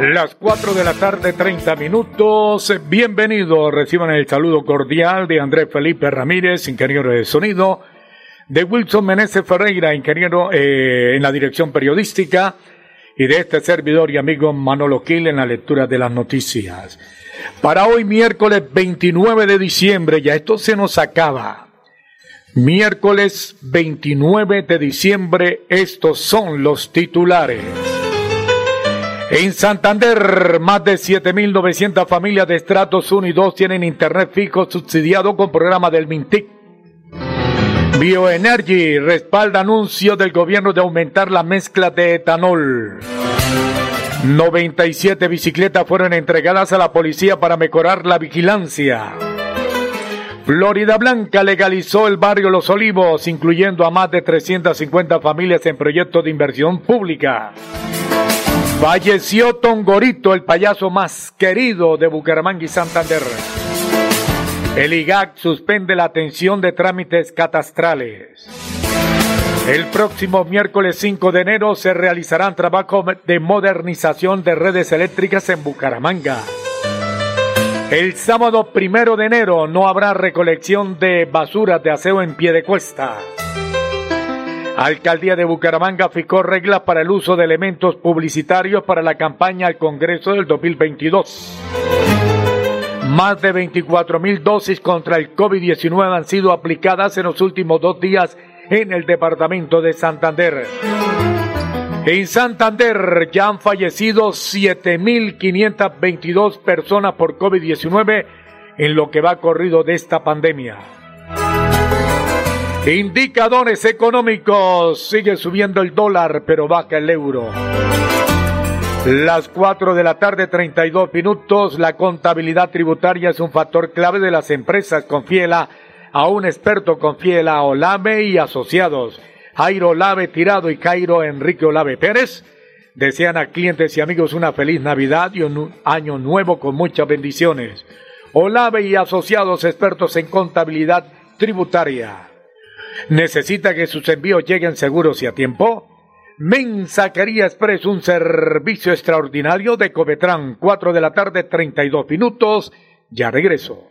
Las 4 de la tarde, 30 minutos. Bienvenidos. Reciban el saludo cordial de Andrés Felipe Ramírez, ingeniero de sonido, de Wilson Meneses Ferreira, ingeniero eh, en la dirección periodística, y de este servidor y amigo Manolo Quil en la lectura de las noticias. Para hoy, miércoles 29 de diciembre, ya esto se nos acaba. Miércoles 29 de diciembre, estos son los titulares. En Santander, más de 7.900 familias de estratos 1 y 2 tienen internet fijo subsidiado con programa del Mintic. Bioenergy respalda anuncio del gobierno de aumentar la mezcla de etanol. 97 bicicletas fueron entregadas a la policía para mejorar la vigilancia. Florida Blanca legalizó el barrio Los Olivos, incluyendo a más de 350 familias en proyectos de inversión pública. Falleció Tongorito, el payaso más querido de Bucaramanga y Santander. El IGAC suspende la atención de trámites catastrales. El próximo miércoles 5 de enero se realizarán trabajos de modernización de redes eléctricas en Bucaramanga. El sábado primero de enero no habrá recolección de basuras de aseo en pie de cuesta. Alcaldía de Bucaramanga fijó reglas para el uso de elementos publicitarios para la campaña al Congreso del 2022. Más de 24 mil dosis contra el COVID-19 han sido aplicadas en los últimos dos días en el departamento de Santander. En Santander ya han fallecido 7.522 personas por COVID-19 en lo que va corrido de esta pandemia. Indicadores económicos. Sigue subiendo el dólar, pero baja el euro. Las 4 de la tarde, 32 minutos. La contabilidad tributaria es un factor clave de las empresas. Confiela a un experto, confiela a Olave y asociados. Jairo Olave Tirado y Jairo Enrique Olave Pérez. Desean a clientes y amigos una feliz Navidad y un año nuevo con muchas bendiciones. Olave y asociados expertos en contabilidad tributaria. ¿Necesita que sus envíos lleguen seguros y a tiempo? Mensajería Express, un servicio extraordinario de Covetran, 4 de la tarde, 32 minutos. Ya regreso.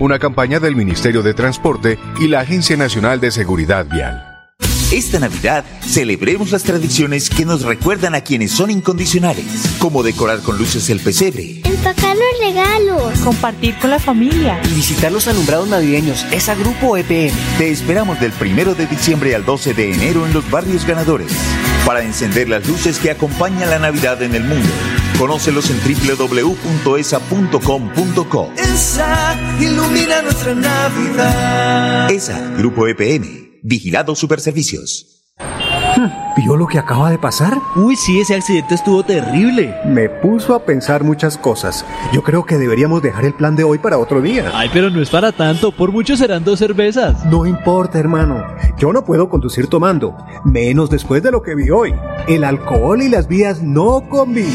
Una campaña del Ministerio de Transporte y la Agencia Nacional de Seguridad Vial. Esta Navidad celebremos las tradiciones que nos recuerdan a quienes son incondicionales, como decorar con luces el pesebre, empacar los regalos, compartir con la familia y visitar los alumbrados navideños. Es a Grupo EPM. Te esperamos del primero de diciembre al 12 de enero en los barrios ganadores para encender las luces que acompañan la Navidad en el mundo. Conócelos en www.esa.com.co. ESA ilumina nuestra Navidad. ESA, Grupo EPM, Vigilado Superservicios. ¿Vio lo que acaba de pasar? Uy, sí, ese accidente estuvo terrible. Me puso a pensar muchas cosas. Yo creo que deberíamos dejar el plan de hoy para otro día. Ay, pero no es para tanto. Por mucho serán dos cervezas. No importa, hermano. Yo no puedo conducir tomando. Menos después de lo que vi hoy. El alcohol y las vías no combinan.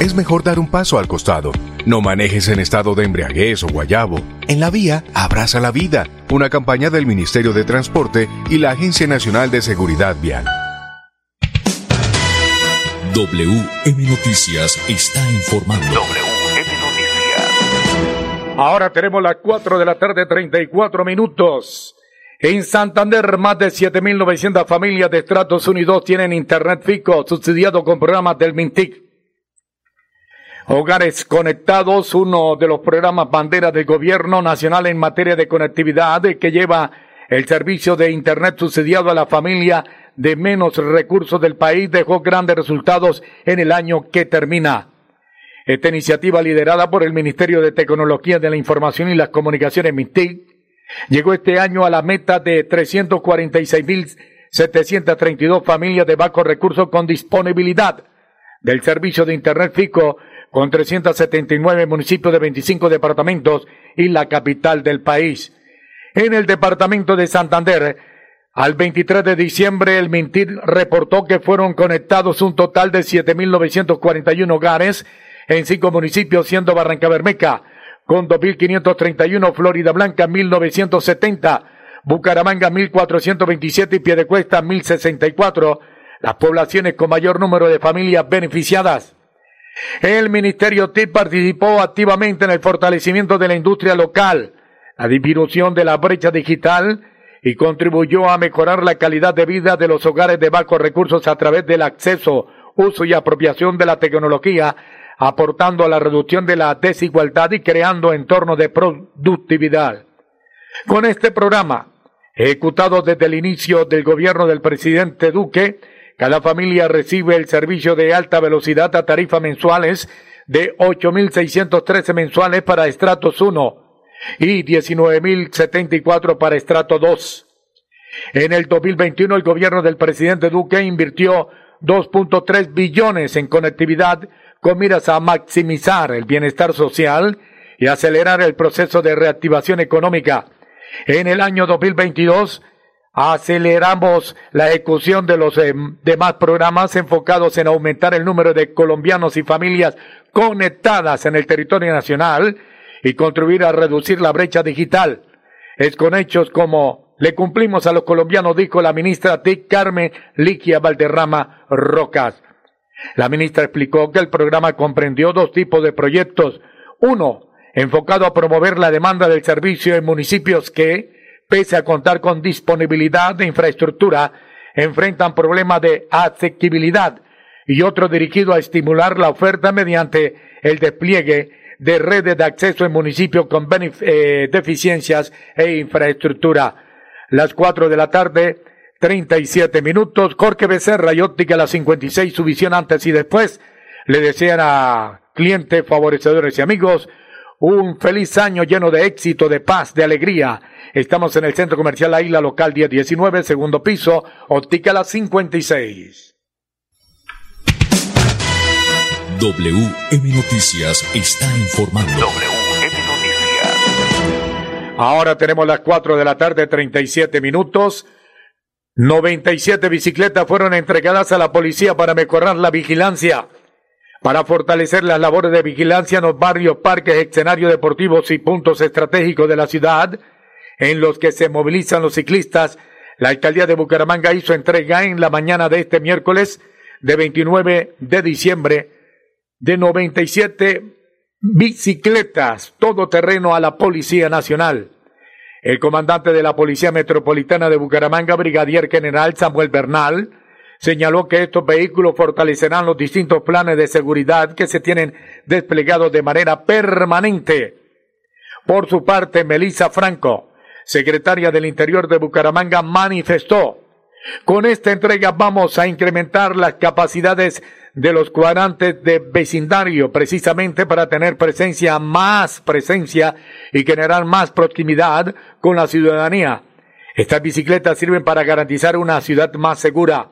Es mejor dar un paso al costado. No manejes en estado de embriaguez o guayabo. En la vía, abraza la vida. Una campaña del Ministerio de Transporte y la Agencia Nacional de Seguridad Vial. WM Noticias está informando. WM Noticias. Ahora tenemos las 4 de la tarde, 34 minutos. En Santander, más de 7.900 familias de estratos unidos tienen internet fijo subsidiado con programas del Mintic. Hogares Conectados, uno de los programas banderas del gobierno nacional en materia de conectividad que lleva el servicio de Internet subsidiado a la familia de menos recursos del país, dejó grandes resultados en el año que termina. Esta iniciativa liderada por el Ministerio de Tecnología de la Información y las Comunicaciones, MINTIC, llegó este año a la meta de 346.732 familias de bajos recursos con disponibilidad del servicio de Internet FICO con 379 municipios de 25 departamentos y la capital del país. En el departamento de Santander, al 23 de diciembre, el Mintir reportó que fueron conectados un total de 7.941 hogares en cinco municipios, siendo Barranca Bermeca con 2.531, Florida Blanca 1.970, Bucaramanga 1.427 y Piedecuesta 1.064, las poblaciones con mayor número de familias beneficiadas. El Ministerio TIP participó activamente en el fortalecimiento de la industria local, la disminución de la brecha digital y contribuyó a mejorar la calidad de vida de los hogares de bajos recursos a través del acceso, uso y apropiación de la tecnología, aportando a la reducción de la desigualdad y creando entornos de productividad. Con este programa, ejecutado desde el inicio del gobierno del presidente Duque, cada familia recibe el servicio de alta velocidad a tarifas mensuales de 8.613 mensuales para estratos 1 y 19.074 para estrato 2. En el 2021 el gobierno del presidente Duque invirtió 2.3 billones en conectividad con miras a maximizar el bienestar social y acelerar el proceso de reactivación económica. En el año 2022 aceleramos la ejecución de los eh, demás programas enfocados en aumentar el número de colombianos y familias conectadas en el territorio nacional y contribuir a reducir la brecha digital. Es con hechos como le cumplimos a los colombianos, dijo la ministra TIC Carmen Liquia Valderrama Rocas. La ministra explicó que el programa comprendió dos tipos de proyectos. Uno, enfocado a promover la demanda del servicio en municipios que, pese a contar con disponibilidad de infraestructura, enfrentan problemas de asequibilidad y otro dirigido a estimular la oferta mediante el despliegue de redes de acceso en municipios con eh, deficiencias e infraestructura. Las cuatro de la tarde, 37 minutos. Jorge Becerra y Óptica la 56, su visión antes y después. Le desean a clientes, favorecedores y amigos un feliz año lleno de éxito, de paz, de alegría. Estamos en el Centro Comercial La Isla Local 1019, segundo piso, Óptica la 56. WM Noticias está informando. WM Noticias. Ahora tenemos las 4 de la tarde, 37 minutos. 97 bicicletas fueron entregadas a la policía para mejorar la vigilancia, para fortalecer las labores de vigilancia en los barrios, parques, escenarios deportivos y puntos estratégicos de la ciudad, en los que se movilizan los ciclistas. La alcaldía de Bucaramanga hizo entrega en la mañana de este miércoles de 29 de diciembre de 97 bicicletas todoterreno a la Policía Nacional. El comandante de la Policía Metropolitana de Bucaramanga, Brigadier General Samuel Bernal, señaló que estos vehículos fortalecerán los distintos planes de seguridad que se tienen desplegados de manera permanente. Por su parte, Melissa Franco, secretaria del Interior de Bucaramanga, manifestó, con esta entrega vamos a incrementar las capacidades de los cuadrantes de vecindario, precisamente para tener presencia, más presencia y generar más proximidad con la ciudadanía. Estas bicicletas sirven para garantizar una ciudad más segura.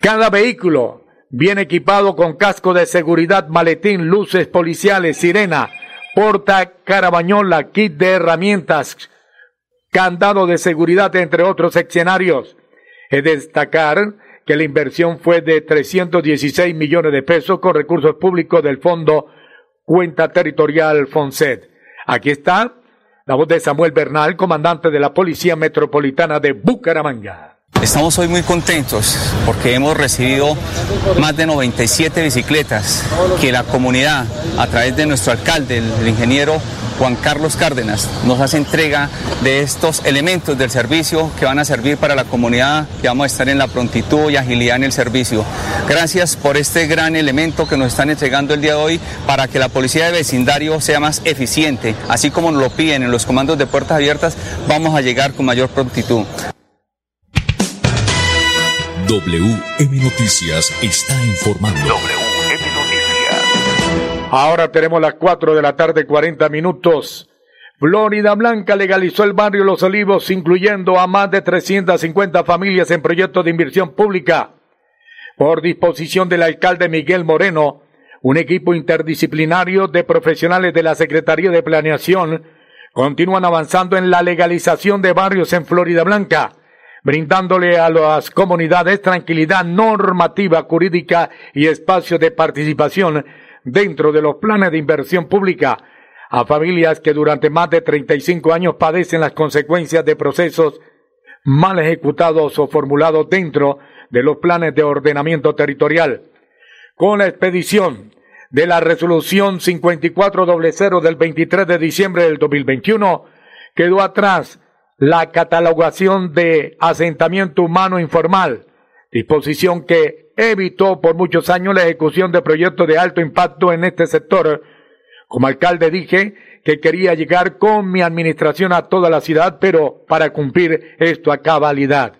Cada vehículo viene equipado con casco de seguridad, maletín, luces policiales, sirena, porta carabañola, kit de herramientas, candado de seguridad, entre otros escenarios. Es destacar que la inversión fue de 316 millones de pesos con recursos públicos del Fondo Cuenta Territorial FONSED. Aquí está la voz de Samuel Bernal, comandante de la Policía Metropolitana de Bucaramanga. Estamos hoy muy contentos porque hemos recibido más de 97 bicicletas que la comunidad, a través de nuestro alcalde, el, ingeniero Juan Carlos Cárdenas, nos hace entrega de estos elementos del servicio que van a servir para la comunidad, que vamos a estar en la prontitud y agilidad en el servicio. Gracias por este gran elemento que nos están entregando el día de hoy para que la policía de vecindario sea más eficiente, así como nos lo piden en los comandos de puertas abiertas, vamos a llegar con mayor prontitud. WM Noticias está informando. WM Noticias. Ahora tenemos las 4 de la tarde, 40 minutos. Florida Blanca legalizó el barrio Los Olivos, incluyendo a más de 350 familias en proyectos de inversión pública. Por disposición del alcalde Miguel Moreno, un equipo interdisciplinario de profesionales de la Secretaría de Planeación continúan avanzando en la legalización de barrios en Florida Blanca brindándole a las comunidades tranquilidad normativa, jurídica y espacio de participación dentro de los planes de inversión pública a familias que durante más de 35 años padecen las consecuencias de procesos mal ejecutados o formulados dentro de los planes de ordenamiento territorial. Con la expedición de la resolución 5400 del 23 de diciembre del 2021, quedó atrás la catalogación de asentamiento humano informal, disposición que evitó por muchos años la ejecución de proyectos de alto impacto en este sector. Como alcalde dije que quería llegar con mi administración a toda la ciudad, pero para cumplir esto a cabalidad.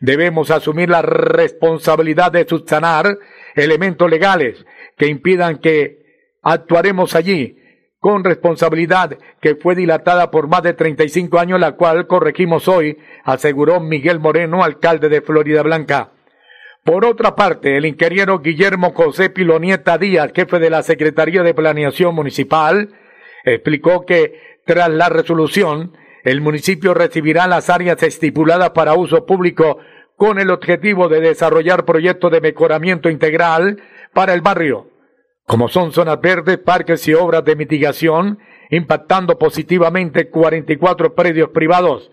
Debemos asumir la responsabilidad de subsanar elementos legales que impidan que actuaremos allí con responsabilidad que fue dilatada por más de 35 años, la cual corregimos hoy, aseguró Miguel Moreno, alcalde de Florida Blanca. Por otra parte, el ingeniero Guillermo José Pilonieta Díaz, jefe de la Secretaría de Planeación Municipal, explicó que tras la resolución, el municipio recibirá las áreas estipuladas para uso público con el objetivo de desarrollar proyectos de mejoramiento integral para el barrio como son zonas verdes, parques y obras de mitigación, impactando positivamente 44 predios privados.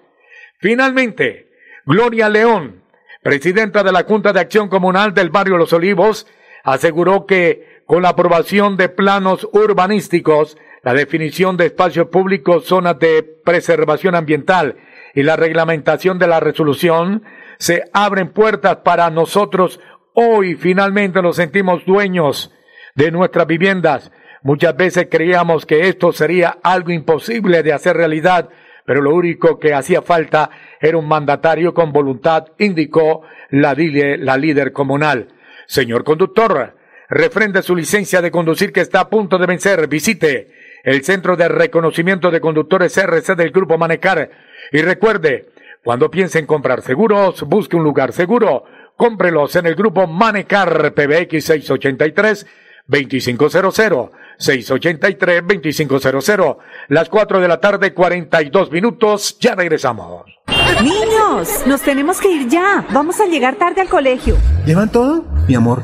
Finalmente, Gloria León, presidenta de la Junta de Acción Comunal del barrio Los Olivos, aseguró que con la aprobación de planos urbanísticos, la definición de espacios públicos, zonas de preservación ambiental y la reglamentación de la resolución, se abren puertas para nosotros. Hoy finalmente nos sentimos dueños de nuestras viviendas. Muchas veces creíamos que esto sería algo imposible de hacer realidad, pero lo único que hacía falta era un mandatario con voluntad, indicó la, la líder comunal. Señor conductor, refrende su licencia de conducir que está a punto de vencer. Visite el Centro de Reconocimiento de Conductores RC del Grupo Manecar. Y recuerde, cuando piense en comprar seguros, busque un lugar seguro. Cómprelos en el Grupo Manecar PBX 683 2500 683-2500. Las 4 de la tarde, 42 minutos. Ya regresamos. Niños, nos tenemos que ir ya. Vamos a llegar tarde al colegio. ¿Llevan todo? Mi amor,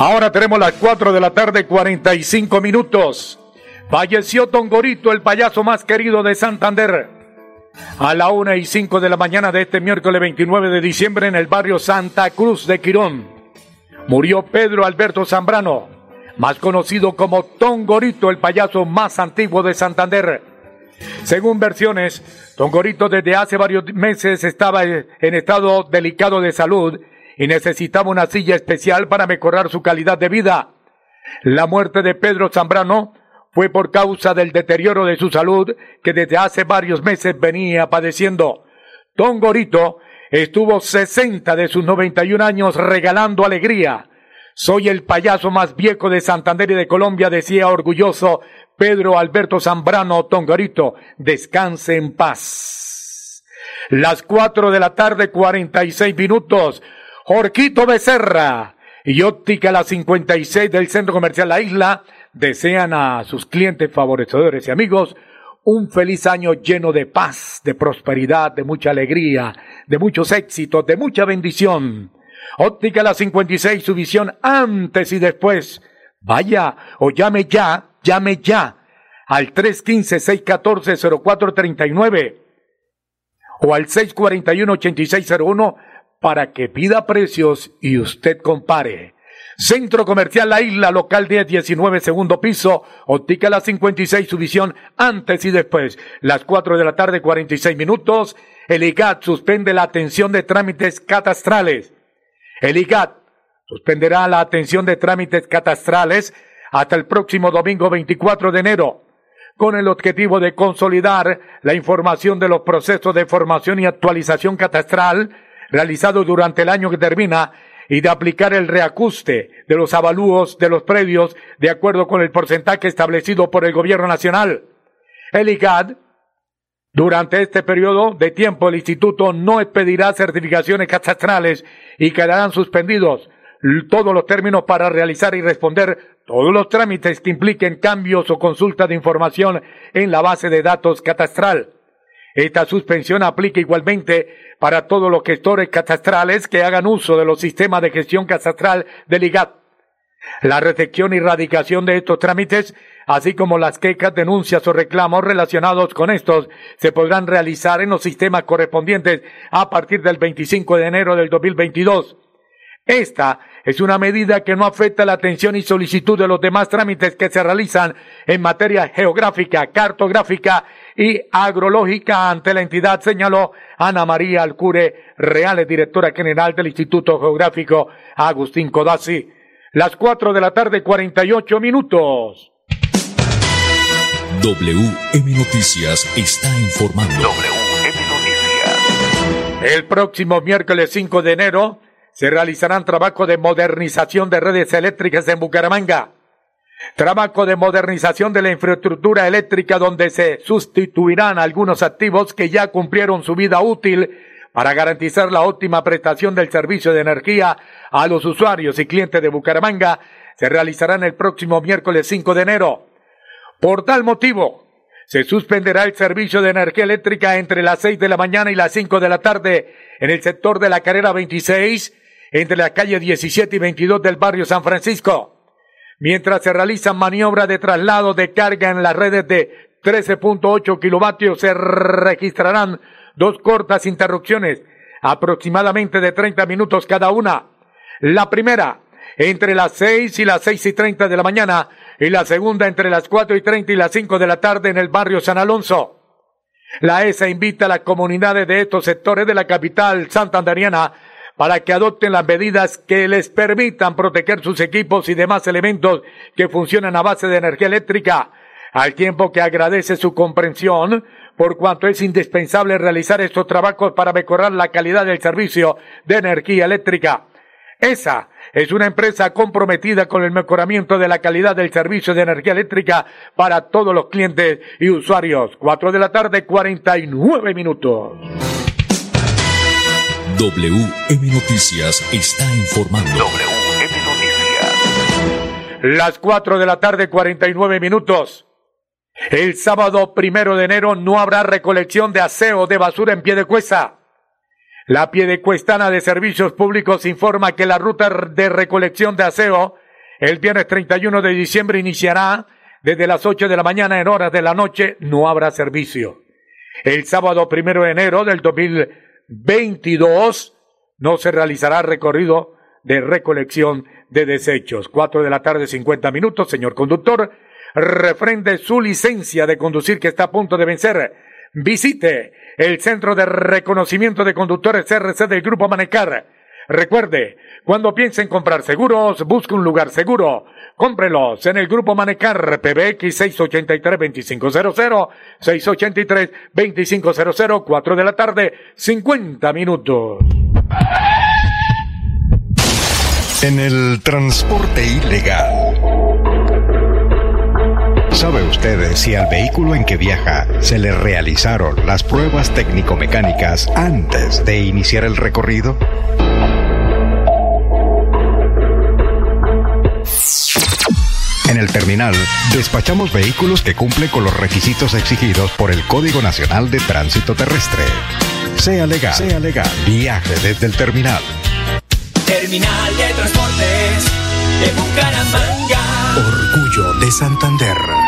Ahora tenemos las 4 de la tarde, 45 minutos. Falleció Tongorito, el payaso más querido de Santander. A la 1 y 5 de la mañana de este miércoles 29 de diciembre en el barrio Santa Cruz de Quirón. Murió Pedro Alberto Zambrano, más conocido como Tongorito, el payaso más antiguo de Santander. Según versiones, Tongorito desde hace varios meses estaba en estado delicado de salud y necesitaba una silla especial para mejorar su calidad de vida. La muerte de Pedro Zambrano fue por causa del deterioro de su salud que desde hace varios meses venía padeciendo. Don Gorito estuvo 60 de sus 91 años regalando alegría. Soy el payaso más viejo de Santander y de Colombia, decía orgulloso Pedro Alberto Zambrano Tongarito. Descanse en paz. Las cuatro de la tarde, 46 minutos. Jorquito Becerra y Óptica La 56 del Centro Comercial La Isla desean a sus clientes favorecedores y amigos un feliz año lleno de paz, de prosperidad, de mucha alegría, de muchos éxitos, de mucha bendición. Óptica La 56, su visión antes y después. Vaya o llame ya, llame ya al 315-614-0439 o al 641-8601 para que pida precios y usted compare. Centro Comercial La Isla, local 10, 19, segundo piso, óptica la 56, su visión antes y después. Las 4 de la tarde, 46 minutos. El IGAT suspende la atención de trámites catastrales. El IGAT suspenderá la atención de trámites catastrales hasta el próximo domingo 24 de enero, con el objetivo de consolidar la información de los procesos de formación y actualización catastral realizado durante el año que termina y de aplicar el reajuste de los avalúos de los predios de acuerdo con el porcentaje establecido por el gobierno nacional. El IGAD, durante este periodo de tiempo, el instituto no expedirá certificaciones catastrales y quedarán suspendidos todos los términos para realizar y responder todos los trámites que impliquen cambios o consulta de información en la base de datos catastral. Esta suspensión aplica igualmente para todos los gestores catastrales que hagan uso de los sistemas de gestión catastral del IGAT. La recepción y radicación de estos trámites, así como las quejas, denuncias o reclamos relacionados con estos, se podrán realizar en los sistemas correspondientes a partir del 25 de enero del 2022. Esta es una medida que no afecta la atención y solicitud de los demás trámites que se realizan en materia geográfica, cartográfica y agrológica ante la entidad, señaló Ana María Alcure Reales, directora general del Instituto Geográfico Agustín Codazzi. Las cuatro de la tarde, 48 minutos. WM Noticias está informando. WM Noticias. El próximo miércoles 5 de enero, se realizarán trabajos de modernización de redes eléctricas en Bucaramanga. Trabajo de modernización de la infraestructura eléctrica donde se sustituirán algunos activos que ya cumplieron su vida útil para garantizar la óptima prestación del servicio de energía a los usuarios y clientes de Bucaramanga se realizarán el próximo miércoles 5 de enero. Por tal motivo, se suspenderá el servicio de energía eléctrica entre las 6 de la mañana y las 5 de la tarde en el sector de la carrera 26 entre la calle 17 y 22 del barrio San Francisco. Mientras se realizan maniobras de traslado de carga en las redes de 13.8 kilovatios, se registrarán dos cortas interrupciones, aproximadamente de 30 minutos cada una. La primera, entre las 6 y las 6 y 30 de la mañana, y la segunda entre las 4 y 30 y las 5 de la tarde en el barrio San Alonso. La ESA invita a las comunidades de estos sectores de la capital santanderiana para que adopten las medidas que les permitan proteger sus equipos y demás elementos que funcionan a base de energía eléctrica. al tiempo que agradece su comprensión por cuanto es indispensable realizar estos trabajos para mejorar la calidad del servicio de energía eléctrica. Esa es una empresa comprometida con el mejoramiento de la calidad del servicio de energía eléctrica para todos los clientes y usuarios. Cuatro de la tarde, 49 minutos. WM Noticias está informando. WM Noticias. Las cuatro de la tarde, 49 minutos. El sábado primero de enero no habrá recolección de aseo de basura en pie de cuesta. La Piedecuestana de Servicios Públicos informa que la ruta de recolección de aseo el viernes 31 de diciembre iniciará desde las 8 de la mañana en horas de la noche. No habrá servicio. El sábado primero de enero del 2022 no se realizará recorrido de recolección de desechos. 4 de la tarde 50 minutos, señor conductor. Refrende su licencia de conducir que está a punto de vencer. Visite el Centro de Reconocimiento de Conductores CRC del Grupo Manecar. Recuerde, cuando piense en comprar seguros, busque un lugar seguro. Cómprelos en el Grupo Manecar PBX 683-2500, 683-2500, 4 de la tarde, 50 minutos. En el transporte ilegal. ¿Sabe usted si al vehículo en que viaja se le realizaron las pruebas técnico-mecánicas antes de iniciar el recorrido? En el terminal, despachamos vehículos que cumplen con los requisitos exigidos por el Código Nacional de Tránsito Terrestre. Sea legal, sea legal, viaje desde el terminal. Terminal de Transportes de Bucaramanga. Orgullo de Santander.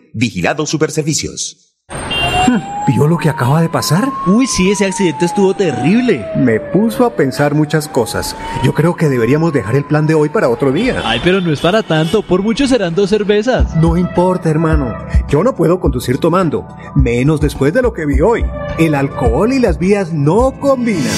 Vigilado Superservicios. ¿Vio lo que acaba de pasar? Uy, sí, ese accidente estuvo terrible. Me puso a pensar muchas cosas. Yo creo que deberíamos dejar el plan de hoy para otro día. Ay, pero no es para tanto. Por mucho serán dos cervezas. No importa, hermano. Yo no puedo conducir tomando, menos después de lo que vi hoy. El alcohol y las vías no combinan.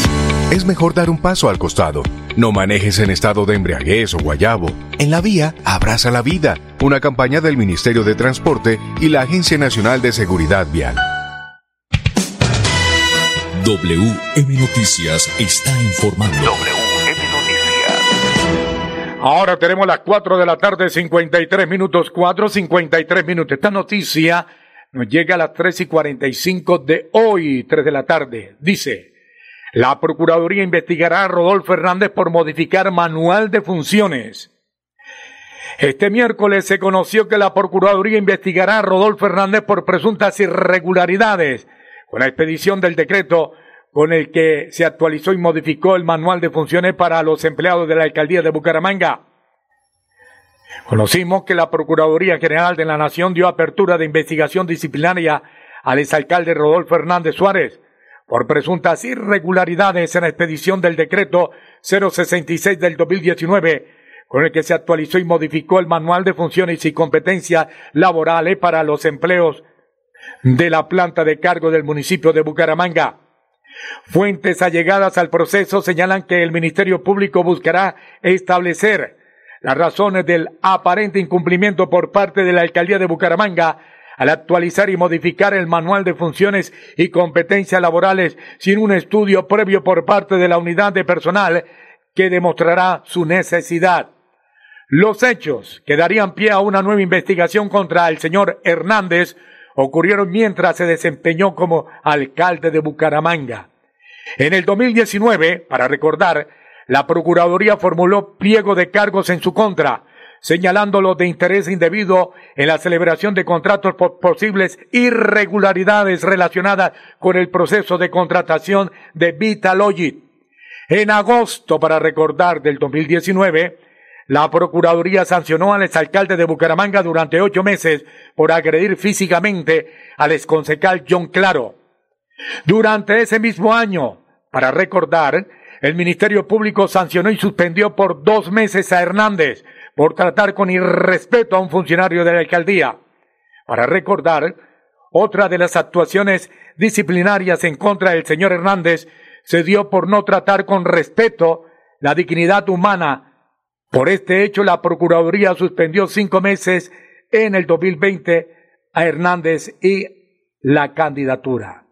Es mejor dar un paso al costado. No manejes en estado de embriaguez o guayabo. En la vía, abraza la vida. Una campaña del Ministerio de Transporte y la Agencia Nacional de Seguridad Vial. WM Noticias está informando. WM Noticias. Ahora tenemos las 4 de la tarde, 53 minutos, 4, 53 minutos. Esta noticia nos llega a las 3 y 45 de hoy, 3 de la tarde. Dice, la Procuraduría investigará a Rodolfo Hernández por modificar manual de funciones. Este miércoles se conoció que la Procuraduría investigará a Rodolfo Hernández por presuntas irregularidades con la expedición del decreto con el que se actualizó y modificó el manual de funciones para los empleados de la alcaldía de Bucaramanga. Conocimos que la Procuraduría General de la Nación dio apertura de investigación disciplinaria al exalcalde Rodolfo Hernández Suárez por presuntas irregularidades en la expedición del decreto 066 del 2019, con el que se actualizó y modificó el manual de funciones y competencias laborales para los empleos de la planta de cargo del municipio de Bucaramanga. Fuentes allegadas al proceso señalan que el Ministerio Público buscará establecer las razones del aparente incumplimiento por parte de la Alcaldía de Bucaramanga al actualizar y modificar el manual de funciones y competencias laborales sin un estudio previo por parte de la unidad de personal que demostrará su necesidad. Los hechos que darían pie a una nueva investigación contra el señor Hernández ocurrieron mientras se desempeñó como alcalde de Bucaramanga. En el 2019, para recordar, la Procuraduría formuló pliego de cargos en su contra, señalándolo de interés indebido en la celebración de contratos por posibles irregularidades relacionadas con el proceso de contratación de Vitalogit. En agosto, para recordar, del 2019, la Procuraduría sancionó al exalcalde de Bucaramanga durante ocho meses por agredir físicamente al exconsecal John Claro. Durante ese mismo año, para recordar, el Ministerio Público sancionó y suspendió por dos meses a Hernández por tratar con irrespeto a un funcionario de la alcaldía. Para recordar, otra de las actuaciones disciplinarias en contra del señor Hernández se dio por no tratar con respeto la dignidad humana por este hecho, la Procuraduría suspendió cinco meses en el 2020 a Hernández y la candidatura.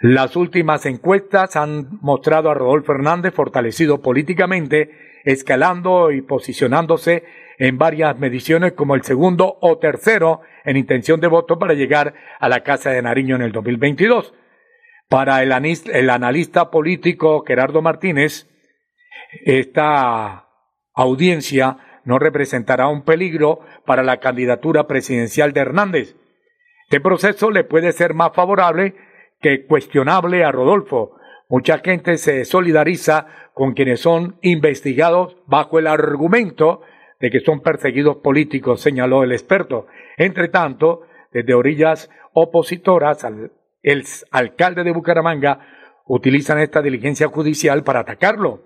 Las últimas encuestas han mostrado a Rodolfo Hernández fortalecido políticamente, escalando y posicionándose en varias mediciones como el segundo o tercero en intención de voto para llegar a la Casa de Nariño en el 2022. Para el, el analista político Gerardo Martínez, esta audiencia no representará un peligro para la candidatura presidencial de Hernández. Este proceso le puede ser más favorable que cuestionable a Rodolfo. Mucha gente se solidariza con quienes son investigados bajo el argumento de que son perseguidos políticos, señaló el experto. Entre tanto, desde orillas opositoras, el alcalde de Bucaramanga utilizan esta diligencia judicial para atacarlo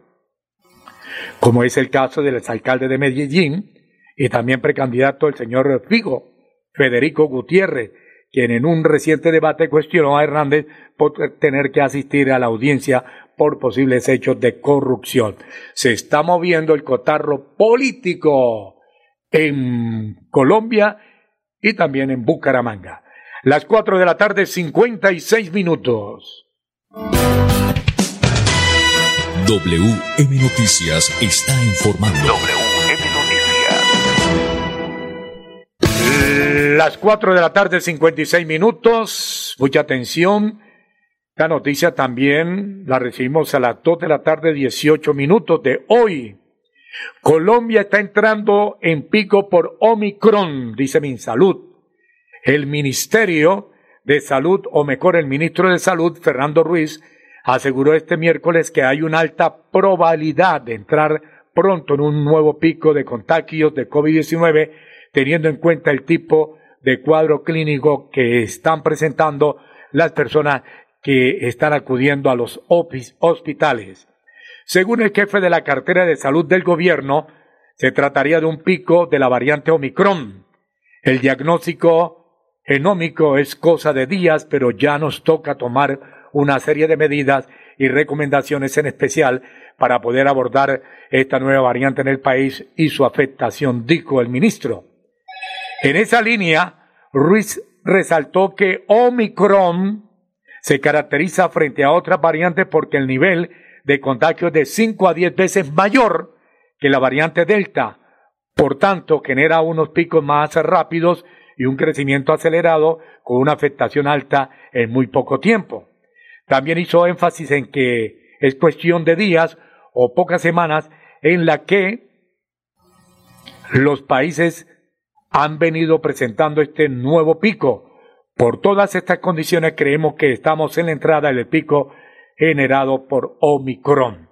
como es el caso del exalcalde de Medellín y también precandidato el señor Figo, Federico Gutiérrez, quien en un reciente debate cuestionó a Hernández por tener que asistir a la audiencia por posibles hechos de corrupción. Se está moviendo el cotarro político en Colombia y también en Bucaramanga. Las cuatro de la tarde, cincuenta y seis minutos. WM Noticias está informando. WM Noticias. Las 4 de la tarde, 56 minutos. Mucha atención. La noticia también la recibimos a las 2 de la tarde, 18 minutos de hoy. Colombia está entrando en pico por Omicron, dice Minsalud. El Ministerio de Salud, o mejor, el ministro de Salud, Fernando Ruiz, aseguró este miércoles que hay una alta probabilidad de entrar pronto en un nuevo pico de contagios de COVID-19, teniendo en cuenta el tipo de cuadro clínico que están presentando las personas que están acudiendo a los hospitales. Según el jefe de la cartera de salud del gobierno, se trataría de un pico de la variante Omicron. El diagnóstico genómico es cosa de días, pero ya nos toca tomar una serie de medidas y recomendaciones en especial para poder abordar esta nueva variante en el país y su afectación, dijo el ministro. En esa línea, Ruiz resaltó que Omicron se caracteriza frente a otras variantes porque el nivel de contagio es de 5 a 10 veces mayor que la variante Delta. Por tanto, genera unos picos más rápidos y un crecimiento acelerado con una afectación alta en muy poco tiempo. También hizo énfasis en que es cuestión de días o pocas semanas en la que los países han venido presentando este nuevo pico. Por todas estas condiciones creemos que estamos en la entrada del pico generado por Omicron.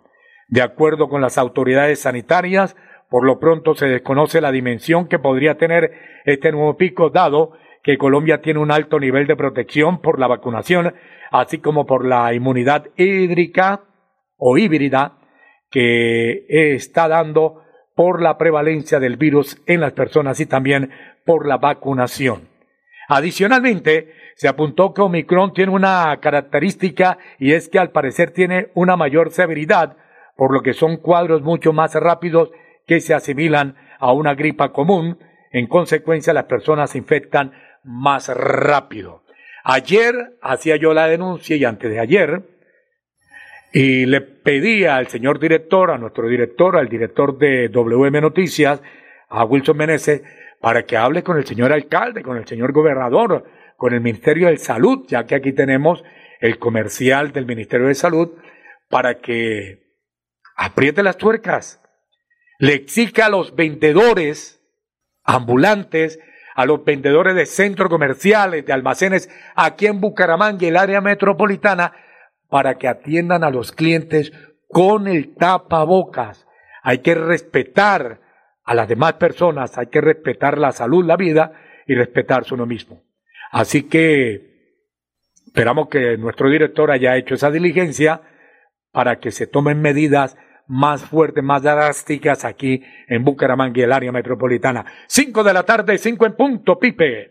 De acuerdo con las autoridades sanitarias, por lo pronto se desconoce la dimensión que podría tener este nuevo pico, dado que Colombia tiene un alto nivel de protección por la vacunación así como por la inmunidad hídrica o híbrida que está dando por la prevalencia del virus en las personas y también por la vacunación. Adicionalmente, se apuntó que Omicron tiene una característica y es que al parecer tiene una mayor severidad, por lo que son cuadros mucho más rápidos que se asimilan a una gripa común, en consecuencia las personas se infectan más rápido. Ayer hacía yo la denuncia y antes de ayer, Y le pedía al señor director, a nuestro director, al director de WM Noticias, a Wilson Meneses, para que hable con el señor alcalde, con el señor gobernador, con el Ministerio de Salud, ya que aquí tenemos el comercial del Ministerio de Salud, para que apriete las tuercas, le exija a los vendedores ambulantes, a los vendedores de centros comerciales, de almacenes aquí en Bucaramanga y el área metropolitana, para que atiendan a los clientes con el tapabocas. Hay que respetar a las demás personas, hay que respetar la salud, la vida y respetarse uno mismo. Así que esperamos que nuestro director haya hecho esa diligencia para que se tomen medidas más fuertes, más drásticas aquí en Bucaramanga y el área metropolitana. Cinco de la tarde, cinco en punto, Pipe.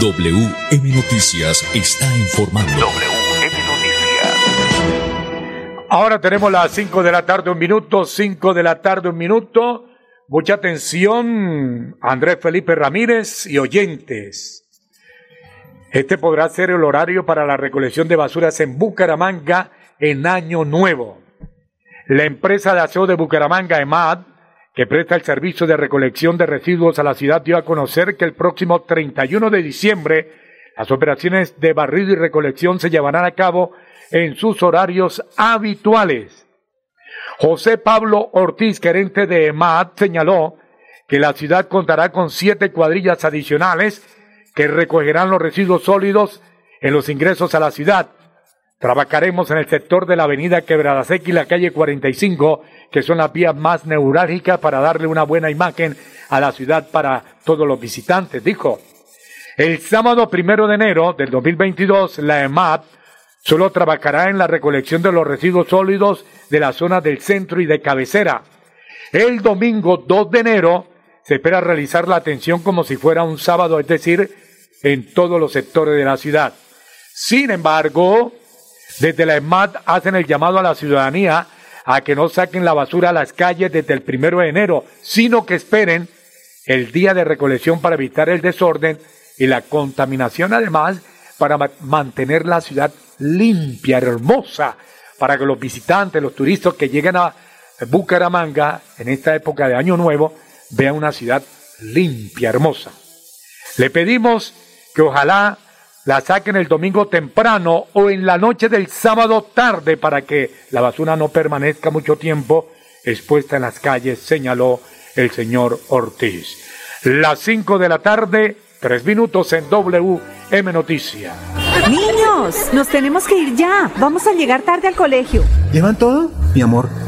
WM Noticias está informando. WM Noticias. Ahora tenemos las 5 de la tarde, un minuto, 5 de la tarde, un minuto. Mucha atención, Andrés Felipe Ramírez y oyentes. Este podrá ser el horario para la recolección de basuras en Bucaramanga en Año Nuevo. La empresa de aseo de Bucaramanga, EMAD, que presta el servicio de recolección de residuos a la ciudad, dio a conocer que el próximo 31 de diciembre las operaciones de barrido y recolección se llevarán a cabo en sus horarios habituales. José Pablo Ortiz, gerente de EMAD, señaló que la ciudad contará con siete cuadrillas adicionales que recogerán los residuos sólidos en los ingresos a la ciudad. Trabajaremos en el sector de la avenida Quebrada Seca y la calle 45 que son las vías más neurálgicas para darle una buena imagen a la ciudad para todos los visitantes, dijo. El sábado primero de enero del 2022, la EMAP solo trabajará en la recolección de los residuos sólidos de la zona del centro y de cabecera. El domingo 2 de enero se espera realizar la atención como si fuera un sábado, es decir, en todos los sectores de la ciudad. Sin embargo, desde la EMAT hacen el llamado a la ciudadanía a que no saquen la basura a las calles desde el primero de enero, sino que esperen el día de recolección para evitar el desorden y la contaminación, además, para mantener la ciudad limpia, hermosa, para que los visitantes, los turistas que lleguen a Bucaramanga en esta época de Año Nuevo vean una ciudad limpia, hermosa. Le pedimos que ojalá la saquen el domingo temprano o en la noche del sábado tarde para que la basura no permanezca mucho tiempo expuesta en las calles, señaló el señor Ortiz. Las 5 de la tarde, tres minutos en WM Noticia. Niños, nos tenemos que ir ya. Vamos a llegar tarde al colegio. ¿Llevan todo? Mi amor,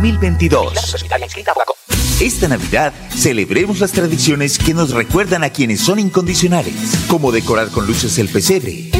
2022. Esta Navidad celebremos las tradiciones que nos recuerdan a quienes son incondicionales, como decorar con luces el pesebre,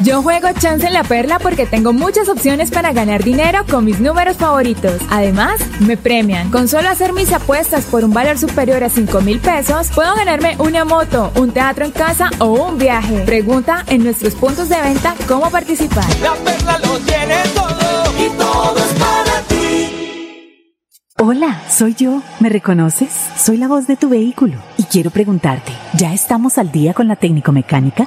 Yo juego Chance en la Perla porque tengo muchas opciones para ganar dinero con mis números favoritos. Además, me premian. Con solo hacer mis apuestas por un valor superior a 5 mil pesos, puedo ganarme una moto, un teatro en casa o un viaje. Pregunta en nuestros puntos de venta cómo participar. La perla lo tiene todo y todo es para ti. Hola, soy yo. ¿Me reconoces? Soy la voz de tu vehículo y quiero preguntarte, ¿ya estamos al día con la técnico mecánica?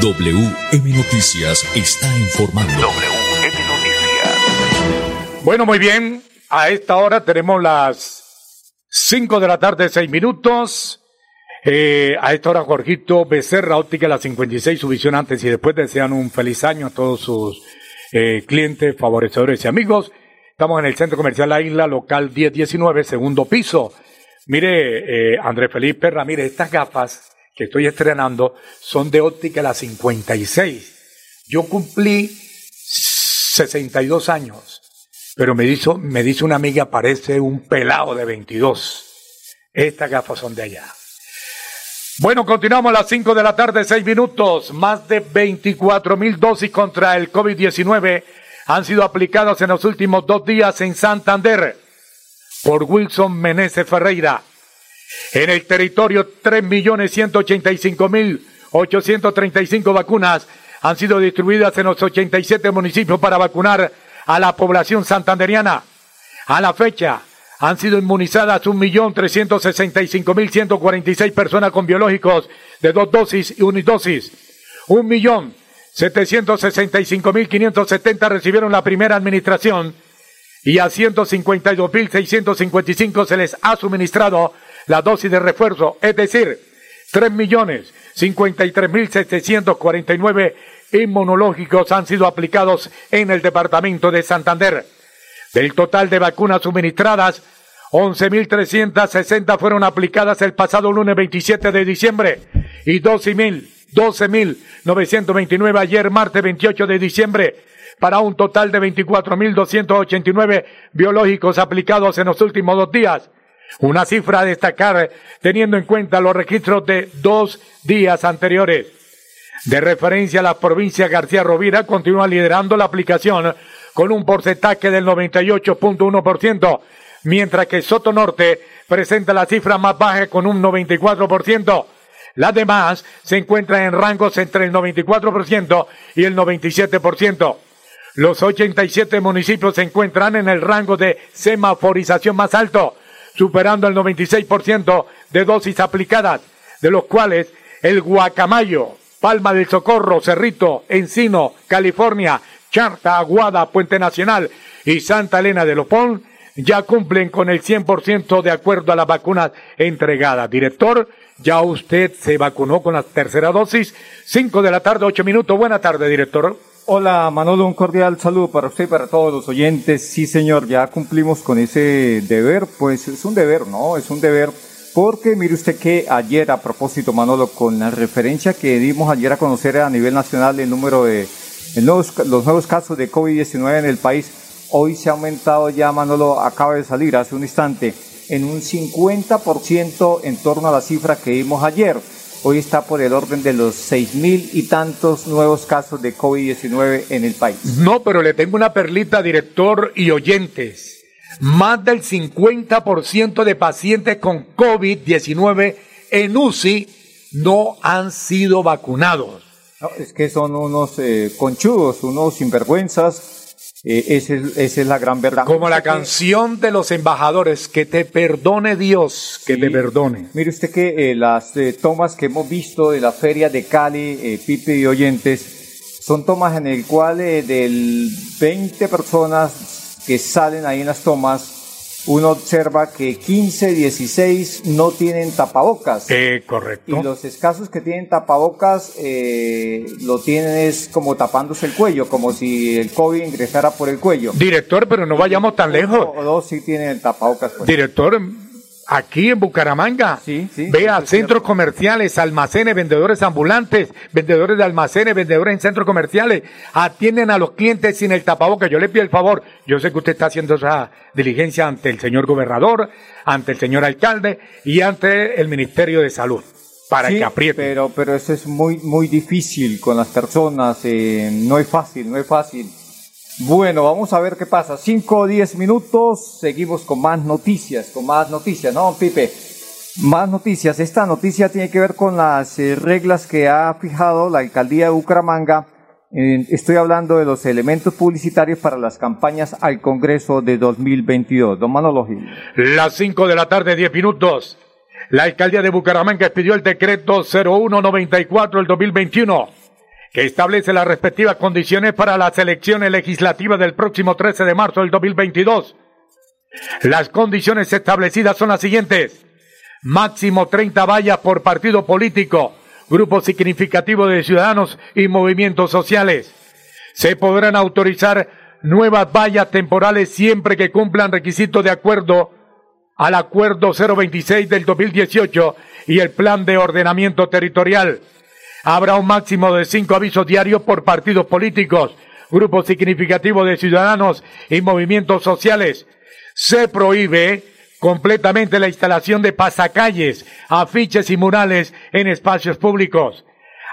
WM Noticias está informando. Bueno, muy bien. A esta hora tenemos las 5 de la tarde, 6 minutos. Eh, a esta hora, Jorgito Becerra, óptica la 56, su visión antes y después desean un feliz año a todos sus eh, clientes, favorecedores y amigos. Estamos en el Centro Comercial La Isla, local 1019, segundo piso. Mire, eh, Andrés Felipe Perra, mire, estas gafas que estoy estrenando son de óptica la 56. Yo cumplí 62 años, pero me dice, me dice una amiga, parece un pelado de 22. Estas gafas son de allá. Bueno, continuamos a las 5 de la tarde, 6 minutos. Más de 24 mil dosis contra el COVID-19 han sido aplicadas en los últimos dos días en Santander por Wilson Meneses Ferreira. En el territorio, 3.185.835 vacunas han sido distribuidas en los 87 municipios para vacunar a la población santanderiana. A la fecha, han sido inmunizadas 1.365.146 personas con biológicos de dos dosis y unidosis. 1.765.570 recibieron la primera administración y a 152.655 se les ha suministrado la dosis de refuerzo, es decir, 3.053.749 inmunológicos han sido aplicados en el departamento de Santander. Del total de vacunas suministradas, 11.360 fueron aplicadas el pasado lunes 27 de diciembre y 12.000 12.929 ayer martes 28 de diciembre para un total de 24.289 biológicos aplicados en los últimos dos días. Una cifra a destacar teniendo en cuenta los registros de dos días anteriores. De referencia la provincia García Rovira, continúa liderando la aplicación con un porcentaje del 98.1%, mientras que Soto Norte presenta la cifra más baja con un 94%. Las demás se encuentran en rangos entre el 94% y el 97%. Los 87 municipios se encuentran en el rango de semaforización más alto, superando el 96% de dosis aplicadas, de los cuales el Guacamayo, Palma del Socorro, Cerrito, Encino, California, Charta, Aguada, Puente Nacional y Santa Elena de Lopón ya cumplen con el 100% de acuerdo a las vacunas entregadas. Director, ya usted se vacunó con la tercera dosis. Cinco de la tarde, ocho minutos. Buena tarde, director. Hola Manolo, un cordial saludo para usted y para todos los oyentes. Sí, señor, ya cumplimos con ese deber. Pues es un deber, ¿no? Es un deber porque mire usted que ayer, a propósito, Manolo, con la referencia que dimos ayer a conocer a nivel nacional el número de nuevos, los nuevos casos de COVID-19 en el país, hoy se ha aumentado ya, Manolo, acaba de salir hace un instante, en un 50% en torno a la cifra que vimos ayer. Hoy está por el orden de los seis mil y tantos nuevos casos de COVID-19 en el país. No, pero le tengo una perlita, director y oyentes. Más del 50% de pacientes con COVID-19 en UCI no han sido vacunados. es que son unos eh, conchudos, unos sinvergüenzas. Eh, esa, es, la gran verdad. Como la canción de los embajadores, que te perdone Dios, que te perdone. Mire usted que eh, las tomas que hemos visto de la feria de Cali, Pipe y oyentes, son tomas en el cual del 20 personas que salen ahí en las tomas, uno observa que 15, 16 no tienen tapabocas. Eh, correcto. Y los escasos que tienen tapabocas eh, lo tienen es como tapándose el cuello, como si el COVID ingresara por el cuello. Director, pero no vayamos tan lejos. O dos sí tienen tapabocas. Pues. Director, aquí en Bucaramanga. Sí, sí. Vea centros comerciales, almacenes, vendedores ambulantes, vendedores de almacenes, vendedores en centros comerciales. Atienden a los clientes sin el tapaboca. Yo le pido el favor. Yo sé que usted está haciendo esa diligencia ante el señor gobernador, ante el señor alcalde y ante el Ministerio de Salud. Para que apriete. Pero, pero eso es muy, muy difícil con las personas. Eh, no es fácil, no es fácil. Bueno, vamos a ver qué pasa. 5 o 10 minutos, seguimos con más noticias, con más noticias, ¿no, Pipe? Más noticias. Esta noticia tiene que ver con las eh, reglas que ha fijado la alcaldía de Bucaramanga. estoy hablando de los elementos publicitarios para las campañas al Congreso de 2022. Don Manolo. Las 5 de la tarde, 10 minutos. La alcaldía de Bucaramanga expidió el decreto 0194 del 2021 que establece las respectivas condiciones para las elecciones legislativas del próximo 13 de marzo del 2022. Las condiciones establecidas son las siguientes. Máximo 30 vallas por partido político, grupo significativo de ciudadanos y movimientos sociales. Se podrán autorizar nuevas vallas temporales siempre que cumplan requisitos de acuerdo al Acuerdo 026 del 2018 y el Plan de Ordenamiento Territorial. Habrá un máximo de cinco avisos diarios por partidos políticos, grupos significativos de ciudadanos y movimientos sociales. Se prohíbe completamente la instalación de pasacalles, afiches y murales en espacios públicos.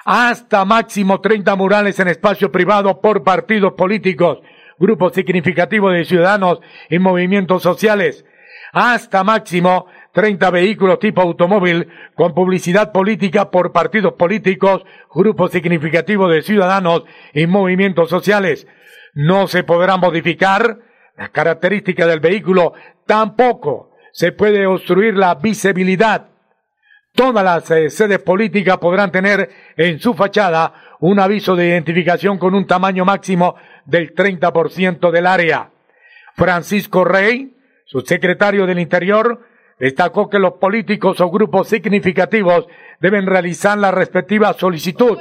Hasta máximo 30 murales en espacio privado por partidos políticos, grupos significativos de ciudadanos y movimientos sociales. Hasta máximo 30 vehículos tipo automóvil con publicidad política por partidos políticos, grupos significativos de ciudadanos y movimientos sociales. No se podrá modificar la característica del vehículo, tampoco se puede obstruir la visibilidad. Todas las eh, sedes políticas podrán tener en su fachada un aviso de identificación con un tamaño máximo del 30% del área. Francisco Rey, subsecretario del Interior, destacó que los políticos o grupos significativos deben realizar la respectiva solicitud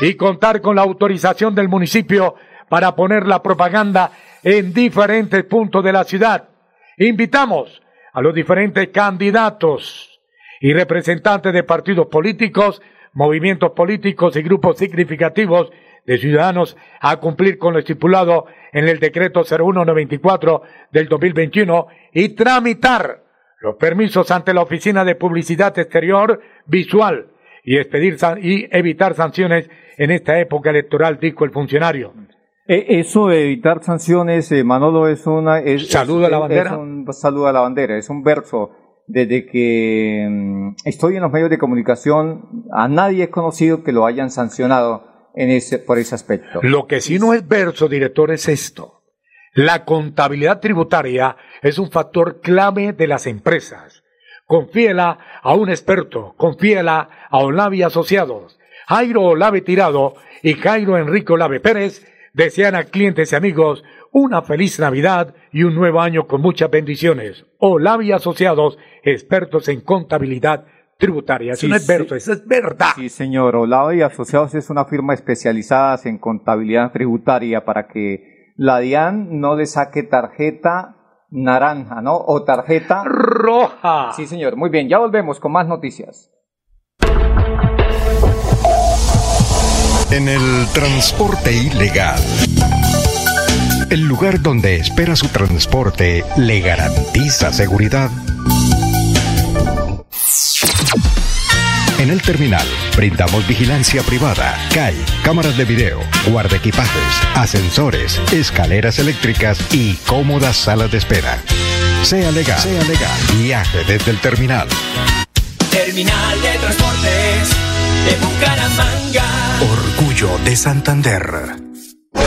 y contar con la autorización del municipio para poner la propaganda en diferentes puntos de la ciudad. Invitamos a los diferentes candidatos y representantes de partidos políticos, movimientos políticos y grupos significativos de ciudadanos a cumplir con lo estipulado en el decreto 0194 del 2021 y tramitar los permisos ante la Oficina de Publicidad Exterior Visual y, expedir y evitar sanciones en esta época electoral, dijo el funcionario. E, eso de evitar sanciones, eh, Manolo, es una... Es, saludo a la bandera. Es un saludo a la bandera, es un verso. Desde que mm, estoy en los medios de comunicación, a nadie he conocido que lo hayan sancionado en ese, por ese aspecto. Lo que sí no es verso, director, es esto. La contabilidad tributaria es un factor clave de las empresas. Confíela a un experto, confíela a Olavi Asociados. Jairo Olave Tirado y Jairo Enrique Olave Pérez desean a clientes y amigos una feliz Navidad y un nuevo año con muchas bendiciones. Olavi Asociados, expertos en contabilidad tributaria. Eso no es verso, eso es verdad. Sí, señor. Olavi Asociados es una firma especializada en contabilidad tributaria para que la DIAN no le saque tarjeta naranja, ¿no? O tarjeta roja. Sí, señor. Muy bien, ya volvemos con más noticias. En el transporte ilegal. El lugar donde espera su transporte le garantiza seguridad. En el terminal brindamos vigilancia privada, CAI, cámaras de video, guardaequipajes, ascensores, escaleras eléctricas y cómodas salas de espera. Sea legal, sea legal. Viaje desde el terminal. Terminal de Transportes de Bucaramanga. Orgullo de Santander.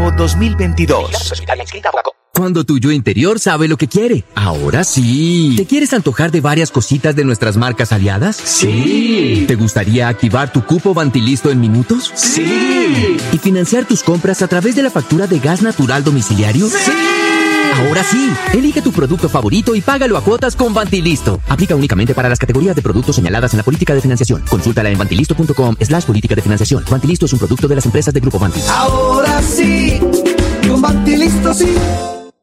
Año Nuevo 2022. Cuando tu yo interior sabe lo que quiere. Ahora sí. ¿Te quieres antojar de varias cositas de nuestras marcas aliadas? Sí. ¿Te gustaría activar tu cupo Vantilisto en minutos? Sí. ¿Y financiar tus compras a través de la factura de gas natural domiciliario? Sí. Ahora sí, elige tu producto favorito y págalo a cuotas con Vantilisto. Aplica únicamente para las categorías de productos señaladas en la política de financiación. Consúltala en vantilisto.com slash política de financiación. Vantilisto es un producto de las empresas de Grupo Vanti. Ahora sí, con Vantilisto sí.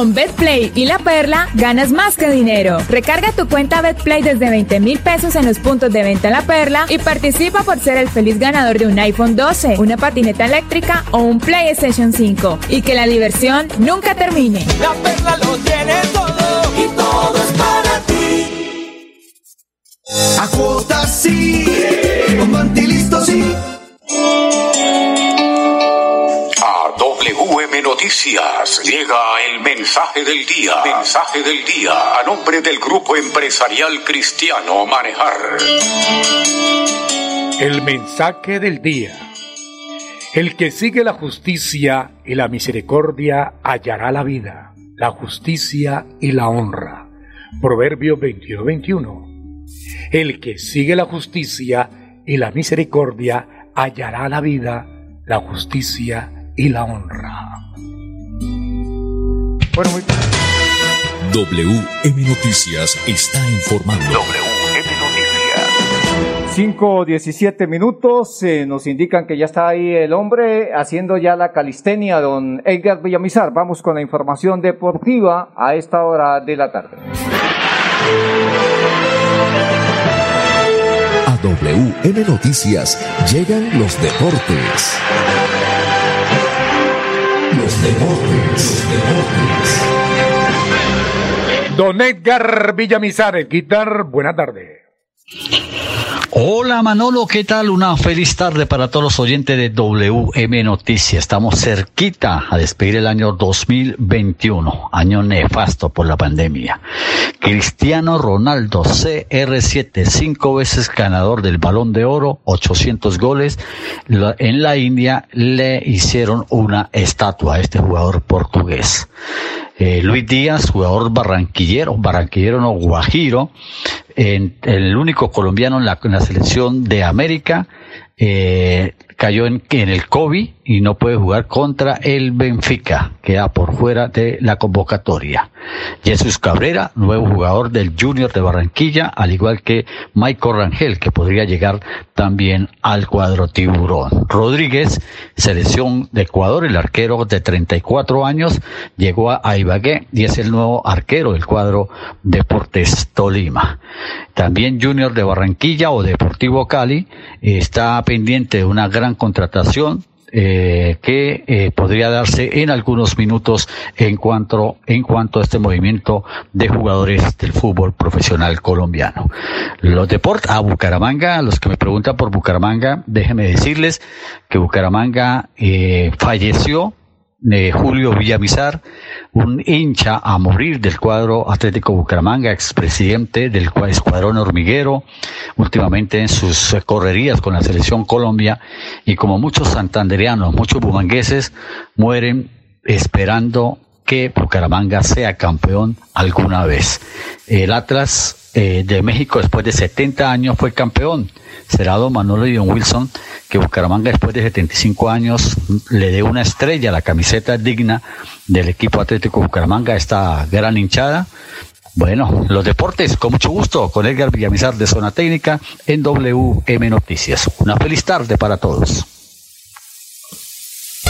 Con BetPlay y La Perla ganas más que dinero. Recarga tu cuenta BetPlay desde 20 mil pesos en los puntos de venta La Perla y participa por ser el feliz ganador de un iPhone 12, una patineta eléctrica o un PlayStation 5. Y que la diversión nunca termine. La Perla lo tiene todo y todo es para ti. A cuotas sí, Noticias llega el mensaje del día. Mensaje del día a nombre del Grupo Empresarial Cristiano Manejar. El mensaje del día. El que sigue la justicia y la misericordia hallará la vida, la justicia y la honra. Proverbio 21-21. El que sigue la justicia y la misericordia hallará la vida, la justicia y la honra. Bueno, muy WM Noticias está informando. WM Noticias. 5 17 minutos. eh, nos indican que ya está ahí el hombre haciendo ya la calistenia, don Edgar Villamizar. Vamos con la información deportiva a esta hora de la tarde. A WM Noticias llegan los deportes. Los deportes, los deportes. Don Edgar Villamizar, el guitar, buena tarde. Hola Manolo, ¿qué tal? Una feliz tarde para todos los oyentes de WM Noticias. Estamos cerquita a despedir el año 2021, año nefasto por la pandemia. Cristiano Ronaldo, CR7, cinco veces ganador del Balón de Oro, 800 goles. En la India le hicieron una estatua a este jugador portugués. Eh, Luis Díaz, jugador barranquillero, barranquillero no guajiro, en- el único colombiano en la, selección de América, eh, cayó en, el COVID y no puede jugar contra el Benfica, queda por fuera de la convocatoria. Jesús Cabrera, nuevo jugador del Junior de Barranquilla, al igual que Michael Rangel, que podría llegar también al cuadro tiburón. Rodríguez, selección de Ecuador, el arquero de 34 años, llegó a Ibagué y es el nuevo arquero del cuadro Deportes Tolima. También Junior de Barranquilla o Deportivo Cali está pendiente de una gran contratación eh, que eh, podría darse en algunos minutos en cuanto, en cuanto a este movimiento de jugadores del fútbol profesional colombiano. Los deportes, a Bucaramanga, los que me preguntan por Bucaramanga, déjenme decirles que Bucaramanga eh, falleció de Julio Villamizar, un hincha a morir del cuadro Atlético Bucaramanga, expresidente del escuadrón hormiguero, últimamente en sus correrías con la selección Colombia, y como muchos santandereanos, muchos bumangueses, mueren esperando que Bucaramanga sea campeón alguna vez. El Atlas eh, de México después de 70 años fue campeón. Será don Manolo y Wilson que Bucaramanga después de 75 años le dé una estrella a la camiseta digna del equipo Atlético Bucaramanga, esta gran hinchada. Bueno, los deportes, con mucho gusto, con Edgar Villamizar de Zona Técnica en WM Noticias. Una feliz tarde para todos.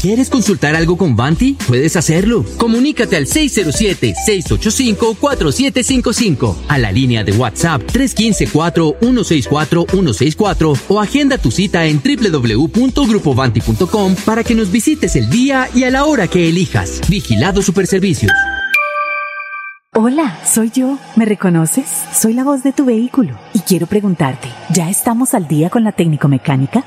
¿Quieres consultar algo con Vanti? Puedes hacerlo. Comunícate al 607-685-4755, a la línea de WhatsApp 315-4164-164 o agenda tu cita en www.grupovanti.com para que nos visites el día y a la hora que elijas. Vigilado Superservicios. Hola, soy yo. ¿Me reconoces? Soy la voz de tu vehículo y quiero preguntarte, ¿ya estamos al día con la técnico mecánica?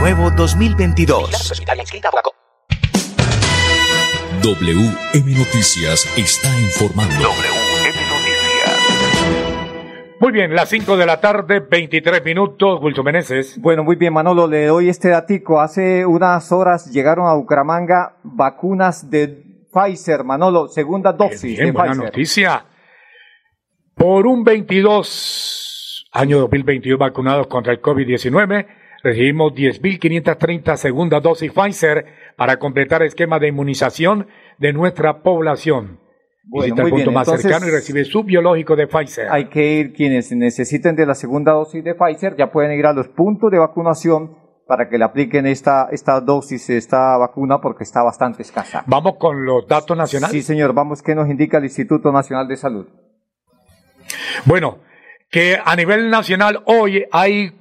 Nuevo 2022. WM Noticias está informando. Muy bien, las 5 de la tarde, 23 minutos, Wilson Meneses. Bueno, muy bien, Manolo, le doy este datico. Hace unas horas llegaron a Bucaramanga vacunas de Pfizer, Manolo, segunda dosis Bien, de buena Pfizer. noticia. Por un 22, año 2022 vacunados contra el COVID-19, Recibimos 10.530 segunda dosis Pfizer para completar esquema de inmunización de nuestra población. Visita el punto más cercano y recibe su biológico de Pfizer. Hay que ir, quienes necesiten de la segunda dosis de Pfizer, ya pueden ir a los puntos de vacunación para que le apliquen esta, esta dosis, esta vacuna, porque está bastante escasa. Vamos con los datos nacionales. Sí, señor, vamos, ¿qué nos indica el Instituto Nacional de Salud? Bueno, que a nivel nacional hoy hay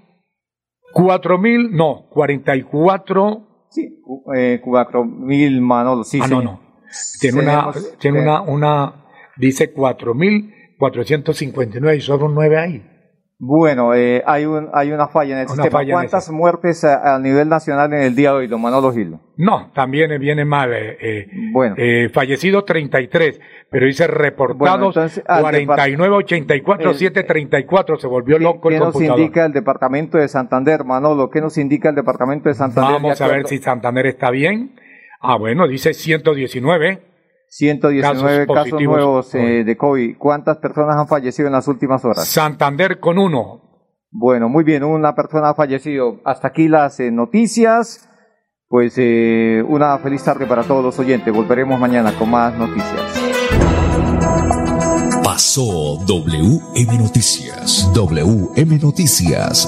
cuatro mil, no, 44. Sí, eh, cuatro mil, Manolo, sí, ah, no, no. Tiene una, tiene una, una, dice cuatro mil cuatrocientos cincuenta y nueve y solo nueve ahí. Bueno, eh, hay, un, hay una falla en el sistema. ¿Cuántas muertes a, nivel nacional en el día de hoy, don Manolo Gil? No, también viene mal. Eh, eh bueno. Eh, fallecido 33, pero dice reportados bueno, 49, 84, 734. Se volvió loco el ¿Qué nos indica el departamento de Santander, Manolo? ¿Qué nos indica el departamento de Santander? Vamos a ver si Santander está bien. Ah, bueno, dice 119. 119 casos, nuevos eh, de COVID. ¿Cuántas personas han fallecido en las últimas horas? Santander con uno. Bueno, muy bien, una persona ha fallecido. Hasta aquí las eh, noticias. Pues eh, una feliz tarde para todos los oyentes. Volveremos mañana con más noticias. Pasó WM Noticias. WM Noticias.